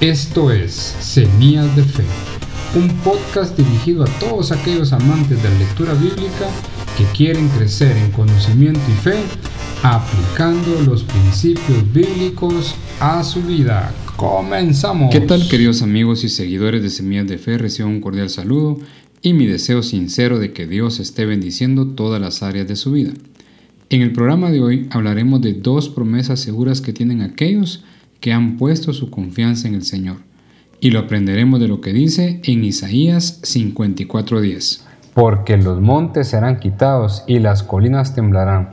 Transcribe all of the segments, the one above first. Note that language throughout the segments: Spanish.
Esto es Semillas de Fe, un podcast dirigido a todos aquellos amantes de la lectura bíblica que quieren crecer en conocimiento y fe aplicando los principios bíblicos a su vida. Comenzamos. ¿Qué tal queridos amigos y seguidores de Semillas de Fe? Reciban un cordial saludo y mi deseo sincero de que Dios esté bendiciendo todas las áreas de su vida. En el programa de hoy hablaremos de dos promesas seguras que tienen aquellos que han puesto su confianza en el Señor. Y lo aprenderemos de lo que dice en Isaías 54:10. Porque los montes serán quitados y las colinas temblarán,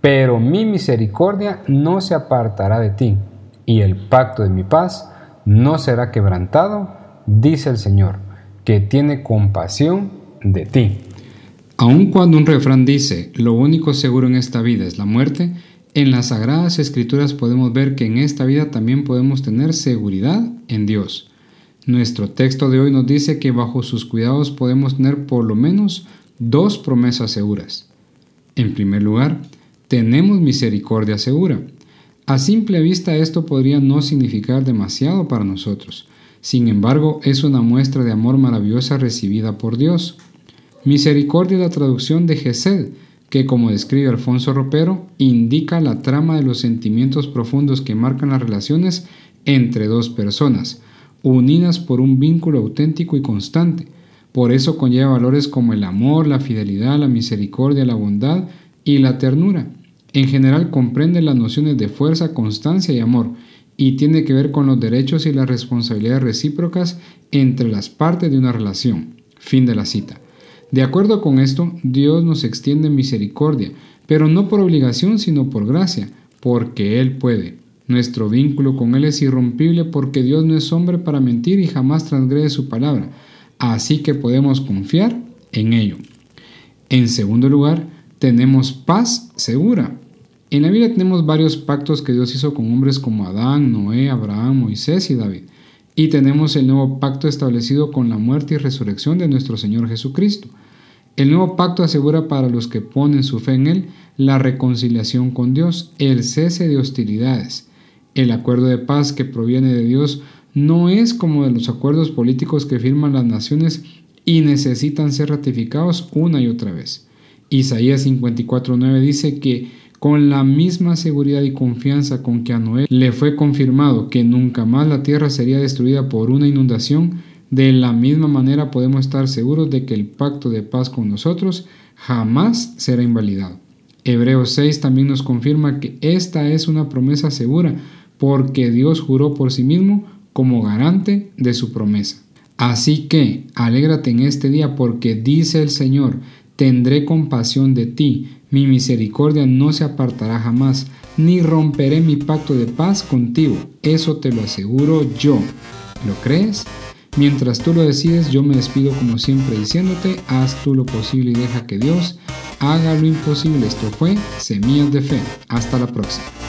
pero mi misericordia no se apartará de ti, y el pacto de mi paz no será quebrantado, dice el Señor, que tiene compasión de ti. Aun cuando un refrán dice, lo único seguro en esta vida es la muerte, en las Sagradas Escrituras podemos ver que en esta vida también podemos tener seguridad en Dios. Nuestro texto de hoy nos dice que bajo sus cuidados podemos tener por lo menos dos promesas seguras. En primer lugar, tenemos misericordia segura. A simple vista esto podría no significar demasiado para nosotros. Sin embargo, es una muestra de amor maravillosa recibida por Dios. Misericordia es la traducción de Gesed, que, como describe Alfonso Ropero, indica la trama de los sentimientos profundos que marcan las relaciones entre dos personas, unidas por un vínculo auténtico y constante. Por eso conlleva valores como el amor, la fidelidad, la misericordia, la bondad y la ternura. En general comprende las nociones de fuerza, constancia y amor, y tiene que ver con los derechos y las responsabilidades recíprocas entre las partes de una relación. Fin de la cita. De acuerdo con esto, Dios nos extiende misericordia, pero no por obligación, sino por gracia, porque Él puede. Nuestro vínculo con Él es irrompible porque Dios no es hombre para mentir y jamás transgrede su palabra, así que podemos confiar en ello. En segundo lugar, tenemos paz segura. En la Biblia tenemos varios pactos que Dios hizo con hombres como Adán, Noé, Abraham, Moisés y David. Y tenemos el nuevo pacto establecido con la muerte y resurrección de nuestro Señor Jesucristo. El nuevo pacto asegura para los que ponen su fe en Él la reconciliación con Dios, el cese de hostilidades. El acuerdo de paz que proviene de Dios no es como de los acuerdos políticos que firman las naciones y necesitan ser ratificados una y otra vez. Isaías 54.9 dice que con la misma seguridad y confianza con que a Noé le fue confirmado que nunca más la tierra sería destruida por una inundación, de la misma manera podemos estar seguros de que el pacto de paz con nosotros jamás será invalidado. Hebreos 6 también nos confirma que esta es una promesa segura porque Dios juró por sí mismo como garante de su promesa. Así que, alégrate en este día porque dice el Señor, tendré compasión de ti, mi misericordia no se apartará jamás, ni romperé mi pacto de paz contigo. Eso te lo aseguro yo. ¿Lo crees? Mientras tú lo decides, yo me despido como siempre diciéndote, haz tú lo posible y deja que Dios haga lo imposible. Esto fue Semillas de Fe. Hasta la próxima.